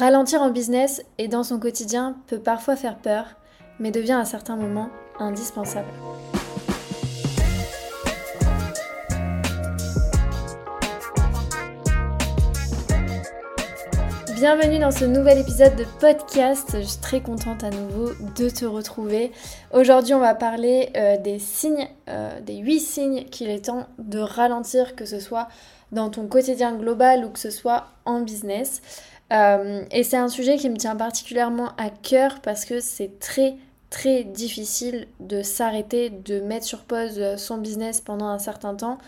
Ralentir en business et dans son quotidien peut parfois faire peur, mais devient à certains moments indispensable. Bienvenue dans ce nouvel épisode de podcast. Je suis très contente à nouveau de te retrouver. Aujourd'hui, on va parler euh, des signes, euh, des 8 signes qu'il est temps de ralentir, que ce soit dans ton quotidien global ou que ce soit en business. Euh, et c'est un sujet qui me tient particulièrement à cœur parce que c'est très très difficile de s'arrêter, de mettre sur pause son business pendant un certain temps.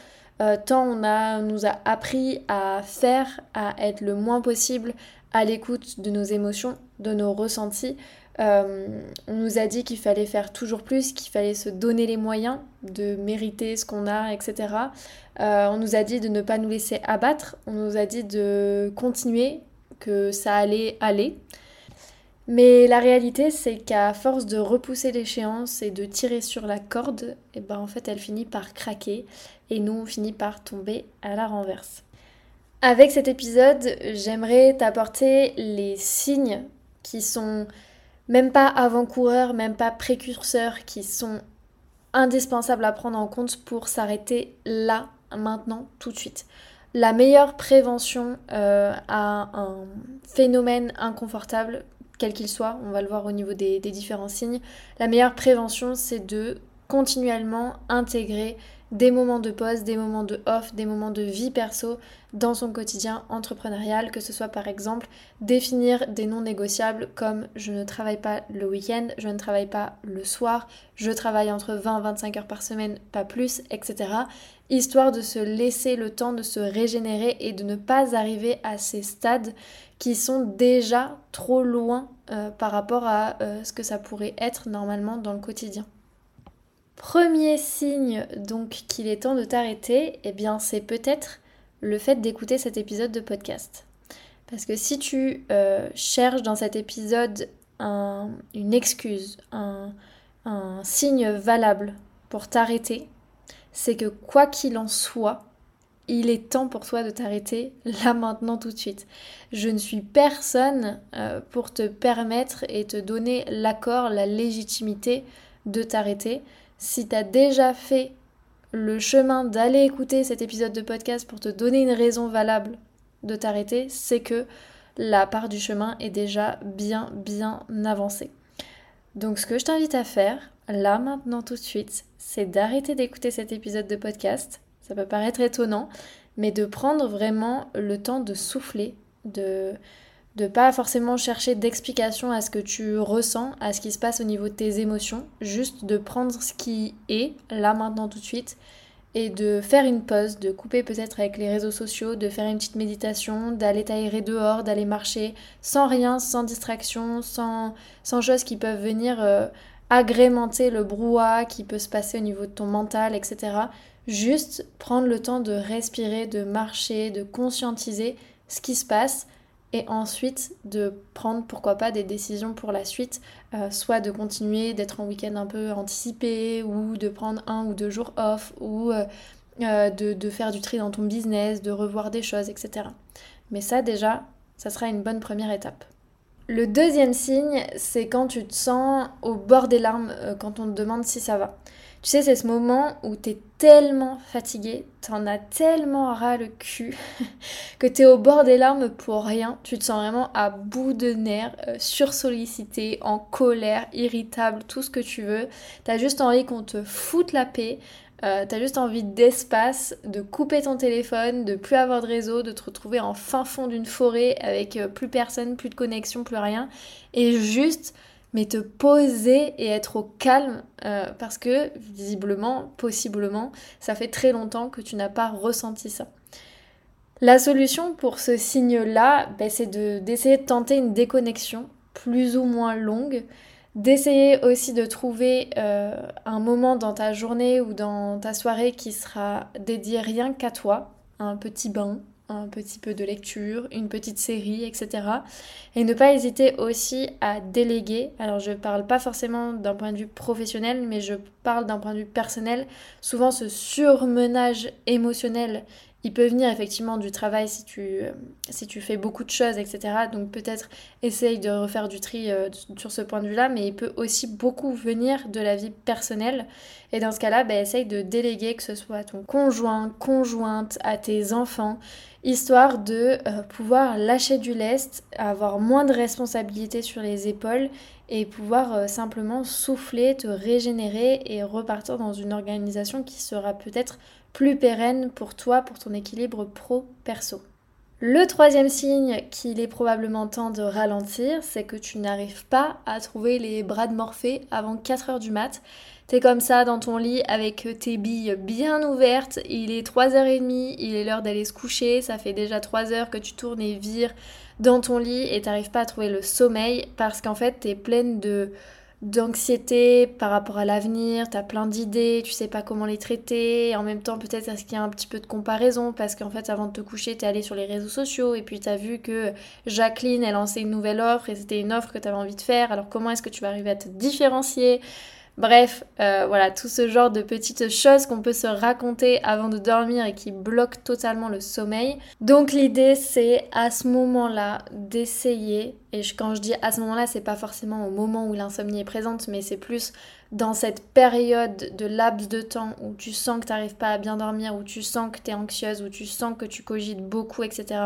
Euh, tant on, a, nous a appris à faire, à être le moins possible à l'écoute de nos émotions, de nos ressentis. Euh, on nous a dit qu'il fallait faire toujours plus, qu'il fallait se donner les moyens de mériter ce qu'on a, etc. on nous a dit de ne pas nous laisser abattre, on nous a dit de continuer que ça allait aller. Mais la réalité, c'est qu'à force de repousser l'échéance et de tirer sur la corde, et eh ben en fait, elle finit par craquer et nous, on finit par tomber à la renverse. Avec cet épisode, j'aimerais t'apporter les signes qui sont même pas avant-coureurs, même pas précurseurs, qui sont indispensables à prendre en compte pour s'arrêter là, maintenant, tout de suite la meilleure prévention euh, à un phénomène inconfortable, quel qu'il soit, on va le voir au niveau des, des différents signes, la meilleure prévention c'est de continuellement intégrer des moments de pause, des moments de off, des moments de vie perso dans son quotidien entrepreneurial, que ce soit par exemple définir des non négociables comme je ne travaille pas le week-end, je ne travaille pas le soir, je travaille entre 20 et 25 heures par semaine, pas plus, etc. Histoire de se laisser le temps de se régénérer et de ne pas arriver à ces stades qui sont déjà trop loin euh, par rapport à euh, ce que ça pourrait être normalement dans le quotidien. Premier signe donc qu'il est temps de t'arrêter, eh bien c'est peut-être le fait d'écouter cet épisode de podcast. Parce que si tu euh, cherches dans cet épisode une excuse, un, signe valable pour t'arrêter, c'est que quoi qu'il en soit, il est temps pour toi de t'arrêter là maintenant tout de suite. Je ne suis personne euh, pour te permettre et te donner l'accord, la légitimité de t'arrêter. Si tu as déjà fait le chemin d'aller écouter cet épisode de podcast pour te donner une raison valable de t'arrêter, c'est que la part du chemin est déjà bien bien avancée. Donc ce que je t'invite à faire, là maintenant tout de suite, c'est d'arrêter d'écouter cet épisode de podcast. Ça peut paraître étonnant, mais de prendre vraiment le temps de souffler, de de pas forcément chercher d'explication à ce que tu ressens, à ce qui se passe au niveau de tes émotions, juste de prendre ce qui est là maintenant tout de suite et de faire une pause, de couper peut-être avec les réseaux sociaux, de faire une petite méditation, d'aller t'aérer dehors, d'aller marcher sans rien, sans distraction, sans, choses qui peuvent venir euh, agrémenter le brouhaha qui peut se passer au niveau de ton mental, etc. Juste prendre le temps de respirer, de marcher, de conscientiser ce qui se passe et ensuite de prendre pourquoi pas des décisions pour la suite, euh, soit de continuer d'être en week-end un peu anticipé ou de prendre un ou deux jours off ou euh, euh, de, de, faire du tri dans ton business, de revoir des choses, etc. Mais ça déjà, ça sera une bonne première étape. Le deuxième signe, c'est quand tu te sens au bord des larmes quand on te demande si ça va. Tu sais, c'est ce moment où t'es tellement fatigué, t'en as tellement ras le cul, que t'es au bord des larmes pour rien. Tu te sens vraiment à bout de nerfs, euh, sursollicité, en colère, irritable, tout ce que tu veux. T'as juste envie qu'on te foute la paix. Euh, t'as juste envie d'espace, de couper ton téléphone, de plus avoir de réseau, de te retrouver en fin fond d'une forêt avec euh, plus personne, plus de connexion, plus rien. Et juste mais te poser et être au calme euh, parce que visiblement, possiblement, ça fait très longtemps que tu n'as pas ressenti ça. La solution pour ce signe-là, ben, c'est d'essayer de, tenter une déconnexion plus ou moins longue, d'essayer aussi de trouver euh, un moment dans ta journée ou dans ta soirée qui sera dédié rien qu'à toi, un petit bain, un petit peu de lecture, une petite série, etc. Et ne pas hésiter aussi à déléguer. Alors je parle pas forcément d'un point de vue professionnel, mais je parle d'un point de vue personnel. Souvent ce surmenage émotionnel il peut venir effectivement du travail si tu, si tu fais beaucoup de choses, etc. Donc peut-être essaye de refaire du tri euh, sur ce point de vue-là, mais il peut aussi beaucoup venir de la vie personnelle. Et dans ce cas-là, bah, essaye de déléguer, que ce soit à ton conjoint, conjointe, à tes enfants, histoire de euh, pouvoir lâcher du lest, avoir moins de responsabilités sur les épaules et pouvoir euh, simplement souffler, te régénérer et repartir dans une organisation qui sera peut-être plus pérenne pour toi, pour ton équilibre pro-perso. Le troisième signe qu'il est probablement temps de ralentir, c'est que tu n'arrives pas à trouver les bras de Morphée avant 4 heures du mat. T'es comme ça dans ton lit avec tes billes bien ouvertes, il est 3h30, il est l'heure d'aller se coucher, ça fait déjà 3 heures que tu tournes et vires dans ton lit et t'arrives pas à trouver le sommeil parce qu'en fait t'es pleine de d'anxiété par rapport à l'avenir, tu as plein d'idées, tu sais pas comment les traiter, en même temps peut-être est-ce qu'il y a un petit peu de comparaison? Parce qu'en fait avant de te coucher tu es allé sur les réseaux sociaux et puis tu as vu que Jacqueline elle lancé une nouvelle offre et c'était une offre que tu avais envie de faire, alors comment est-ce que tu vas arriver à te différencier? Bref, euh, voilà, tout ce genre de petites choses qu'on peut se raconter avant de dormir et qui bloquent totalement le sommeil. Donc l'idée c'est à ce moment-là d'essayer, et quand je dis à ce moment-là, c'est pas forcément au moment où l'insomnie est présente, mais c'est plus dans cette période de laps de temps où tu sens que tu n'arrives pas à bien dormir, où tu sens que tu es anxieuse, où tu sens que tu cogites beaucoup, etc.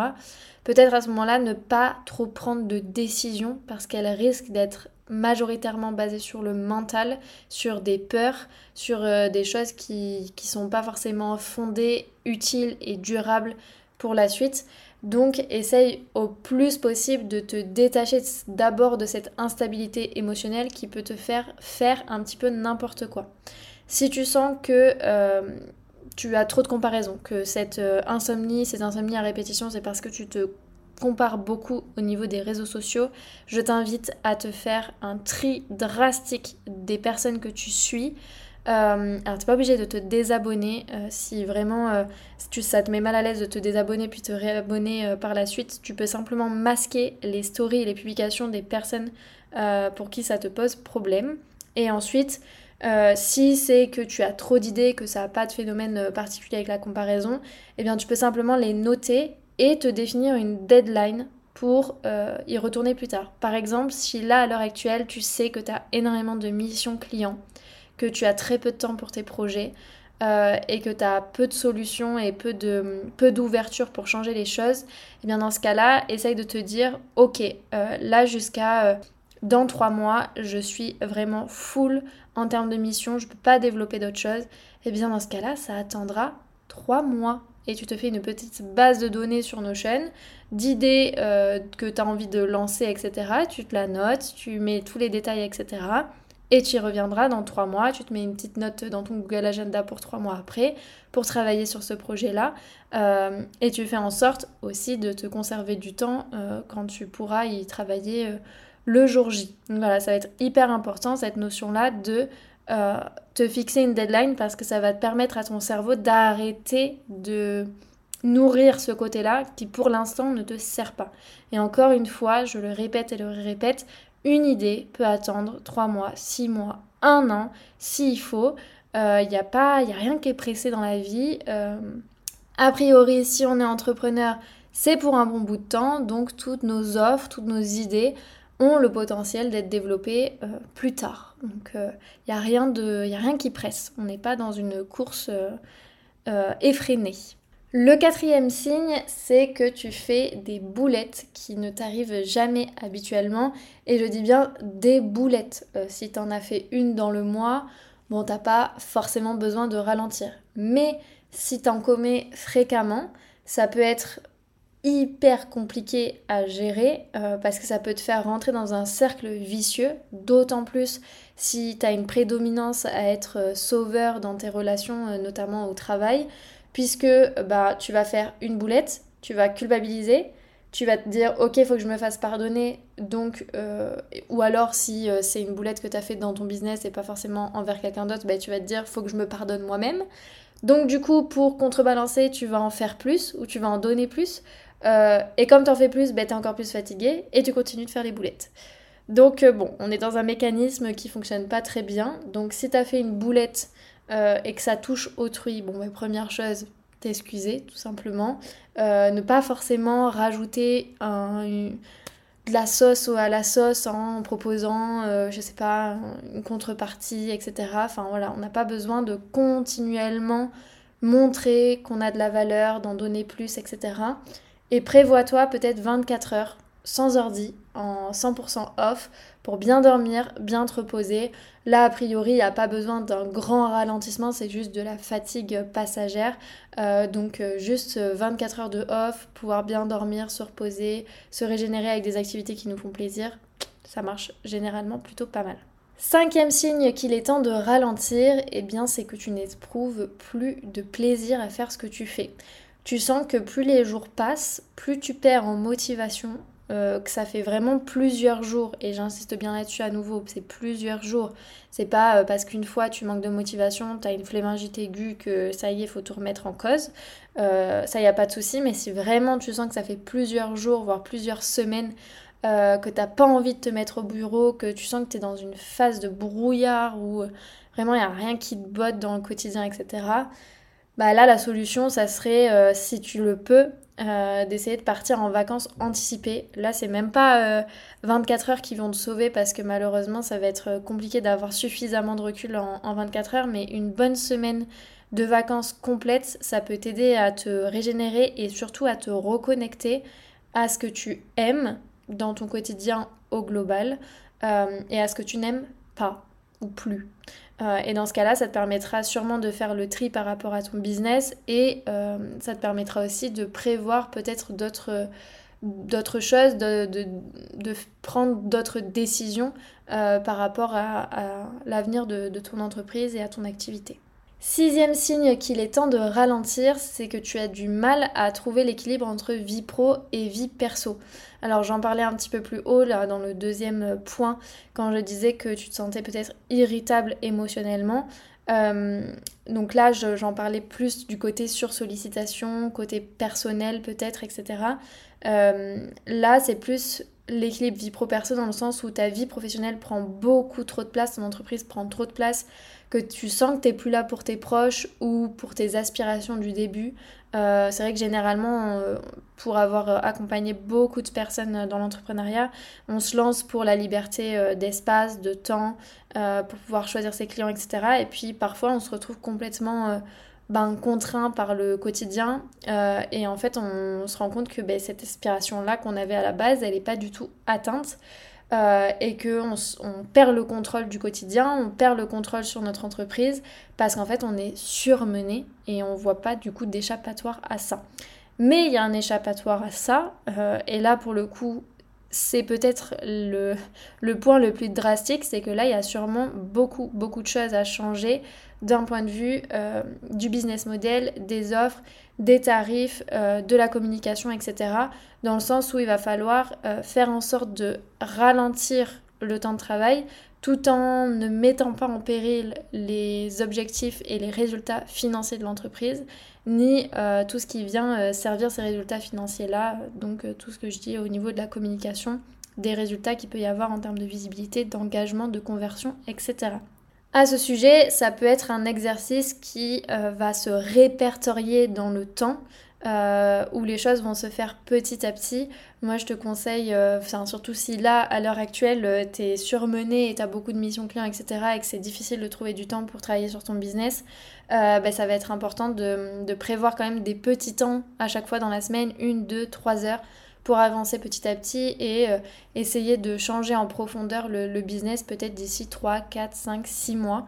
Peut-être à ce moment-là ne pas trop prendre de décision parce qu'elle risque d'être majoritairement basé sur le mental, sur des peurs, sur euh, des choses qui ne sont pas forcément fondées, utiles et durables pour la suite. Donc essaye au plus possible de te détacher d'abord de cette instabilité émotionnelle qui peut te faire faire un petit peu n'importe quoi. Si tu sens que euh, tu as trop de comparaisons, que cette euh, insomnie, cette insomnie à répétition, c'est parce que tu te compare beaucoup au niveau des réseaux sociaux, je t'invite à te faire un tri drastique des personnes que tu suis. Euh, alors, t'es pas obligé de te désabonner. Euh, si vraiment euh, tu, ça te met mal à l'aise de te désabonner puis te réabonner par la suite, tu peux simplement masquer les stories et les publications des personnes pour qui ça te pose problème. Et ensuite, si c'est que tu as trop d'idées, que ça n'a pas de phénomène particulier avec la comparaison, eh bien tu peux simplement les noter et te définir une deadline pour euh, y retourner plus tard. Par exemple, si là, à l'heure actuelle, tu sais que tu as énormément de missions clients, que tu as très peu de temps pour tes projets euh, et que tu as peu de solutions et peu de peu d'ouverture pour changer les choses, eh bien dans ce cas-là, essaye de te dire, ok, euh, là jusqu'à dans trois mois, je suis vraiment full en termes de missions, je ne peux pas développer d'autres choses. Et eh bien dans ce cas-là, ça attendra trois mois et tu te fais une petite base de données sur Notion, d'idées euh, que tu as envie de lancer, etc. Tu te la notes, tu mets tous les détails, etc. Et tu y reviendras dans trois mois. Tu te mets une petite note dans ton Google Agenda pour trois mois après pour travailler sur ce projet-là. Euh, et tu fais en sorte aussi de te conserver du temps euh, quand tu pourras y travailler le jour J. Donc voilà, ça va être hyper important cette notion-là de euh, te fixer une deadline parce que ça va te permettre à ton cerveau d'arrêter de nourrir ce côté-là qui pour l'instant ne te sert pas. Et encore une fois, je le répète et le répète, une idée peut attendre 3 mois, 6 mois, 1 an s'il faut. Il euh, n'y a, a rien qui est pressé dans la vie. Euh, a priori, si on est entrepreneur, c'est pour un bon bout de temps, donc toutes nos offres, toutes nos idées ont le potentiel d'être développés euh, plus tard. Donc il euh, n'y a, rien rien qui presse. On n'est pas dans une course euh, effrénée. Le quatrième signe, c'est que tu fais des boulettes qui ne t'arrivent jamais habituellement. Et je dis bien des boulettes. si tu en as fait une dans le mois, bon, t'as pas forcément besoin de ralentir. Mais si tu en commets fréquemment, ça peut être hyper compliqué à gérer euh, parce que ça peut te faire rentrer dans un cercle vicieux, d'autant plus si tu as une prédominance à être euh, sauveur dans tes relations, euh, notamment au travail, puisque bah, tu vas faire une boulette, tu vas culpabiliser, tu vas te dire ok, faut que je me fasse pardonner, donc, ou alors si c'est une boulette que tu as faite dans ton business et pas forcément envers quelqu'un d'autre, bah, tu vas te dire faut que je me pardonne moi-même. Donc du coup, pour contrebalancer, tu vas en faire plus ou tu vas en donner plus. Euh, et comme tu en fais plus, bah, tu es encore plus fatigué et tu continues de faire les boulettes. Donc euh, bon, on est dans un mécanisme qui fonctionne pas très bien. Donc si tu as fait une boulette euh, et que ça touche autrui, bon, bah, première chose, t'excuser tout simplement. ne pas forcément rajouter de la sauce à la sauce en proposant, je sais pas, une contrepartie, etc. Enfin voilà, on n'a pas besoin de continuellement montrer qu'on a de la valeur, d'en donner plus, etc. Et prévois-toi peut-être 24 heures sans ordi, en 100% off, pour bien dormir, bien te reposer. Là, a priori, il n'y a pas besoin d'un grand ralentissement, c'est juste de la fatigue passagère. Euh, donc, euh, juste 24 heures de off, pouvoir bien dormir, se reposer, se régénérer avec des activités qui nous font plaisir, ça marche généralement plutôt pas mal. Cinquième signe qu'il est temps de ralentir, eh bien c'est que tu n'éprouves plus de plaisir à faire ce que tu fais. Tu sens que plus les jours passent, plus tu perds en motivation, euh, que ça fait vraiment plusieurs jours, et j'insiste bien là-dessus à nouveau, c'est plusieurs jours. C'est pas euh, parce qu'une fois tu manques de motivation, tu as une flémingite aiguë que ça y est, faut tout remettre en cause. Euh, ça y a pas de souci, mais si vraiment tu sens que ça fait plusieurs jours, voire plusieurs semaines, que t'as pas envie de te mettre au bureau, que tu sens que tu es dans une phase de brouillard où vraiment il n'y a rien qui te botte dans le quotidien, etc. Bah là, la solution, ça serait, si tu le peux, euh, d'essayer de partir en vacances anticipées. Là, c'est même pas 24 euh, heures qui vont te sauver parce que malheureusement, ça va être compliqué d'avoir suffisamment de recul en, 24 heures, mais une bonne semaine de vacances complètes, ça peut t'aider à te régénérer et surtout à te reconnecter à ce que tu aimes dans ton quotidien au global euh, et à ce que tu n'aimes pas ou plus. Euh, et dans ce cas-là, ça te permettra sûrement de faire le tri par rapport à ton business et euh, ça te permettra aussi de prévoir peut-être d'autres d'autres choses, de, de, prendre d'autres décisions euh, par rapport à, l'avenir de, de ton entreprise et à ton activité. Sixième signe qu'il est temps de ralentir, c'est que tu as du mal à trouver l'équilibre entre vie pro et vie perso. Alors j'en parlais un petit peu plus haut là dans le deuxième point quand je disais que tu te sentais peut-être irritable émotionnellement. Euh, donc là j'en parlais plus du côté sur sollicitation, côté personnel peut-être, etc. Euh, là c'est plus l'équilibre vie pro-perso dans le sens où ta vie professionnelle prend beaucoup trop de place, ton entreprise prend trop de place que tu sens que tu n'es plus là pour tes proches ou pour tes aspirations du début. Euh, c'est vrai que généralement, euh, pour avoir euh, accompagné beaucoup de personnes dans l'entrepreneuriat, on se lance pour la liberté d'espace, de temps, pour pouvoir choisir ses clients, etc. Et puis parfois, on se retrouve complètement ben, contraint par le quotidien. et en fait, on, se rend compte que ben, cette aspiration-là qu'on avait à la base, elle n'est pas du tout atteinte. Euh, et qu'on on perd le contrôle du quotidien, on perd le contrôle sur notre entreprise parce qu'en fait on est surmené et on voit pas du coup d'échappatoire à ça. Mais il y a un échappatoire à ça euh, et là pour le coup c'est peut-être le, point le plus drastique, c'est que là il y a sûrement beaucoup beaucoup de choses à changer d'un point de vue euh, du business model, des offres, des tarifs, euh, de la communication, etc. Dans le sens où il va falloir euh, faire en sorte de ralentir le temps de travail tout en ne mettant pas en péril les objectifs et les résultats financiers de l'entreprise, ni tout ce qui vient servir ces résultats financiers-là, donc tout ce que je dis au niveau de la communication, des résultats qu'il peut y avoir en termes de visibilité, d'engagement, de conversion, etc. À ce sujet, ça peut être un exercice qui euh, va se répertorier dans le temps, euh, où les choses vont se faire petit à petit. Moi, je te conseille, euh, surtout si là, à l'heure actuelle, tu es surmené et tu as beaucoup de missions clients, etc., et que c'est difficile de trouver du temps pour travailler sur ton business, bah, ça va être important de, prévoir quand même des petits temps à chaque fois dans la semaine, une, deux, trois heures pour avancer petit à petit et euh, essayer de changer en profondeur le, business peut-être d'ici 3, 4, 5, 6 mois.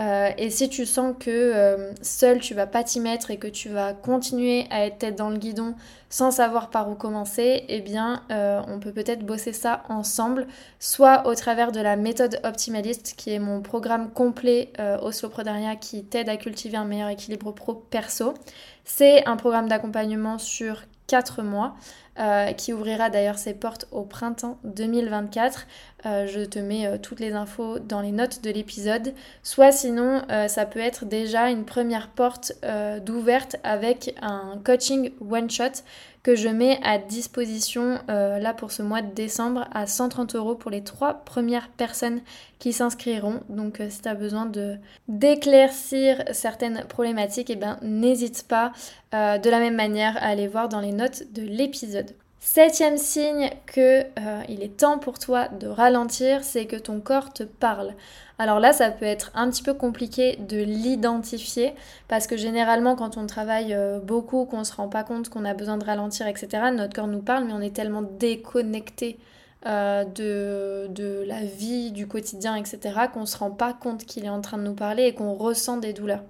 Euh, et si tu sens que euh, seul tu vas pas t'y mettre et que tu vas continuer à être tête dans le guidon sans savoir par où commencer, eh bien on peut peut-être bosser ça ensemble, soit au travers de la méthode optimaliste qui est mon programme complet au qui t'aide à cultiver un meilleur équilibre pro-perso. C'est un programme d'accompagnement sur 4 mois, euh, qui ouvrira d'ailleurs ses portes au printemps 2024. Euh, je te mets euh, toutes les infos dans les notes de l'épisode. Soit sinon, ça peut être déjà une première porte d'ouverte avec un coaching one-shot que je mets à disposition euh, là pour ce mois de décembre à 130 euros pour les trois premières personnes qui s'inscriront. Donc euh, si tu as besoin d'éclaircir certaines problématiques, eh ben n'hésite pas euh, de la même manière à aller voir dans les notes de l'épisode. Septième signe que il est temps pour toi de ralentir, c'est que ton corps te parle. Alors là, ça peut être un petit peu compliqué de l'identifier parce que généralement, quand on travaille euh, beaucoup, qu'on se rend pas compte qu'on a besoin de ralentir, etc., notre corps nous parle, mais on est tellement déconnecté euh, de, de, la vie, du quotidien, etc., qu'on se rend pas compte qu'il est en train de nous parler et qu'on ressent des douleurs.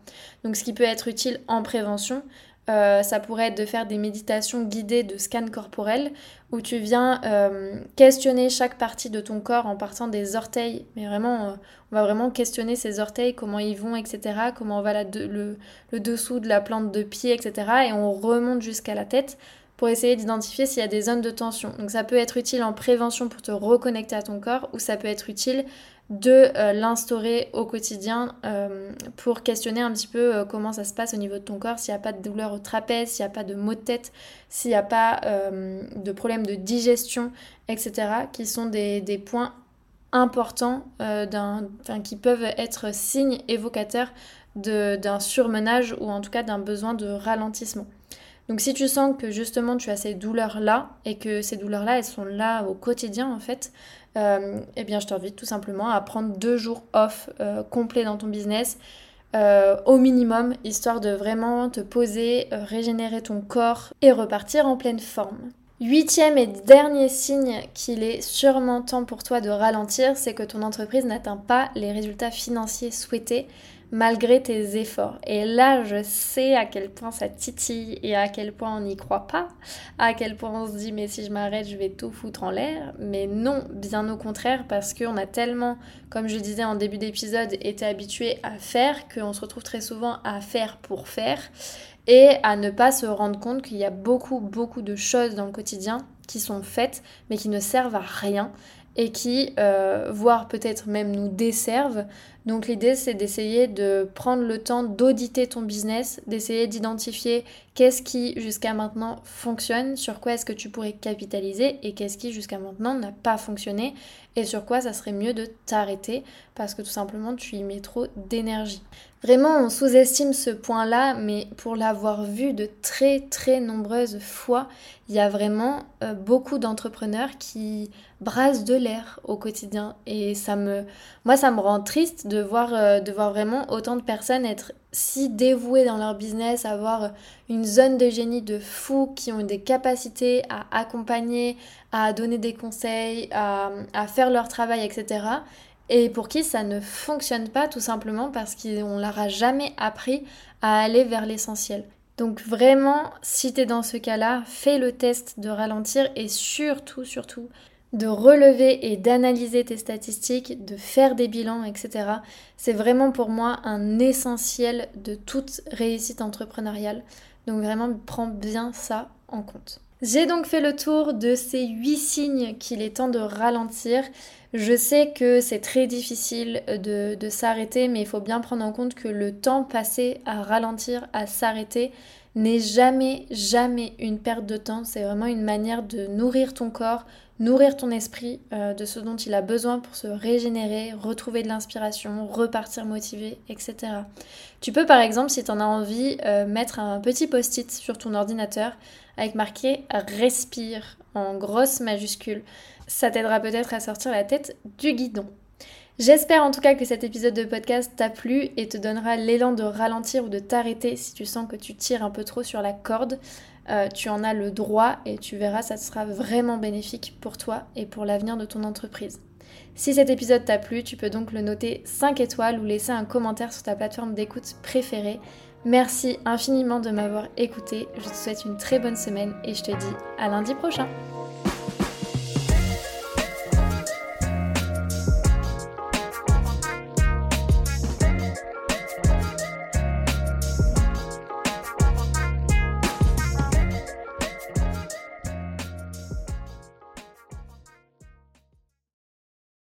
Donc ce qui peut être utile en prévention, euh, ça pourrait être de faire des méditations guidées de scan corporel où tu viens euh, questionner chaque partie de ton corps en partant des orteils. Mais vraiment, euh, on va vraiment questionner ces orteils, comment ils vont, etc. Comment va le, le, dessous de la plante de pied, etc. Et on remonte jusqu'à la tête pour essayer d'identifier s'il y a des zones de tension. Donc ça peut être utile en prévention pour te reconnecter à ton corps ou ça peut être utile de euh, l'instaurer au quotidien euh, pour questionner un petit peu euh, comment ça se passe au niveau de ton corps, s'il n'y a pas de douleur au trapèze, s'il n'y a pas de maux de tête, s'il n'y a pas de problème de digestion, etc., qui sont des, des points importants qui peuvent être signes évocateurs d'un surmenage ou en tout cas d'un besoin de ralentissement. Donc si tu sens que justement tu as ces douleurs-là et que ces douleurs-là, elles sont là au quotidien en fait, euh, eh bien je t'invite tout simplement à prendre deux jours off euh, complets dans ton business euh, au minimum, histoire de vraiment te poser, régénérer ton corps et repartir en pleine forme. Huitième et dernier signe qu'il est sûrement temps pour toi de ralentir, c'est que ton entreprise n'atteint pas les résultats financiers souhaités malgré tes efforts. Et là, je sais à quel point ça titille et à quel point on n'y croit pas, à quel point on se dit mais si je m'arrête, je vais tout foutre en l'air. Mais non, bien au contraire, parce qu'on a tellement, comme je disais en début d'épisode, été habitué à faire qu'on se retrouve très souvent à faire pour faire et à ne pas se rendre compte qu'il y a beaucoup, beaucoup de choses dans le quotidien qui sont faites mais qui ne servent à rien et qui, euh, voire peut-être même nous desservent. Donc l'idée c'est d'essayer de prendre le temps d'auditer ton business, d'essayer d'identifier qu'est-ce qui jusqu'à maintenant fonctionne, sur quoi est-ce que tu pourrais capitaliser et qu'est-ce qui jusqu'à maintenant n'a pas fonctionné et sur quoi ça serait mieux de t'arrêter parce que tout simplement tu y mets trop d'énergie. Vraiment, on sous-estime ce point-là, mais pour l'avoir vu de très très nombreuses fois, il y a vraiment euh, beaucoup d'entrepreneurs qui brassent de l'air au quotidien. Et ça me, moi, ça me rend triste de voir, euh, de voir vraiment autant de personnes être si dévouées dans leur business, avoir une zone de génie de fous qui ont des capacités à accompagner, à donner des conseils, à, à faire leur travail, etc et pour qui ça ne fonctionne pas tout simplement parce qu'on leur a jamais appris à aller vers l'essentiel. Donc vraiment, si tu es dans ce cas-là, fais le test de ralentir et surtout, surtout, de relever et d'analyser tes statistiques, de faire des bilans, etc. C'est vraiment pour moi un essentiel de toute réussite entrepreneuriale. Donc vraiment, prends bien ça en compte. J'ai donc fait le tour de ces 8 signes qu'il est temps de ralentir. Je sais que c'est très difficile de, s'arrêter, mais il faut bien prendre en compte que le temps passé à ralentir, à s'arrêter, n'est jamais, jamais une perte de temps. C'est vraiment une manière de nourrir ton corps, nourrir ton esprit euh, de ce dont il a besoin pour se régénérer, retrouver de l'inspiration, repartir motivé, etc. Tu peux par exemple, si tu en as envie, euh, mettre un petit post-it sur ton ordinateur avec marqué Respire en grosse majuscule. Ça t'aidera peut-être à sortir la tête du guidon. J'espère en tout cas que cet épisode de podcast t'a plu et te donnera l'élan de ralentir ou de t'arrêter si tu sens que tu tires un peu trop sur la corde. Euh, tu en as le droit et tu verras, ça sera vraiment bénéfique pour toi et pour l'avenir de ton entreprise. Si cet épisode t'a plu, tu peux donc le noter 5 étoiles ou laisser un commentaire sur ta plateforme d'écoute préférée. Merci infiniment de m'avoir écouté. Je te souhaite une très bonne semaine et je te dis à lundi prochain.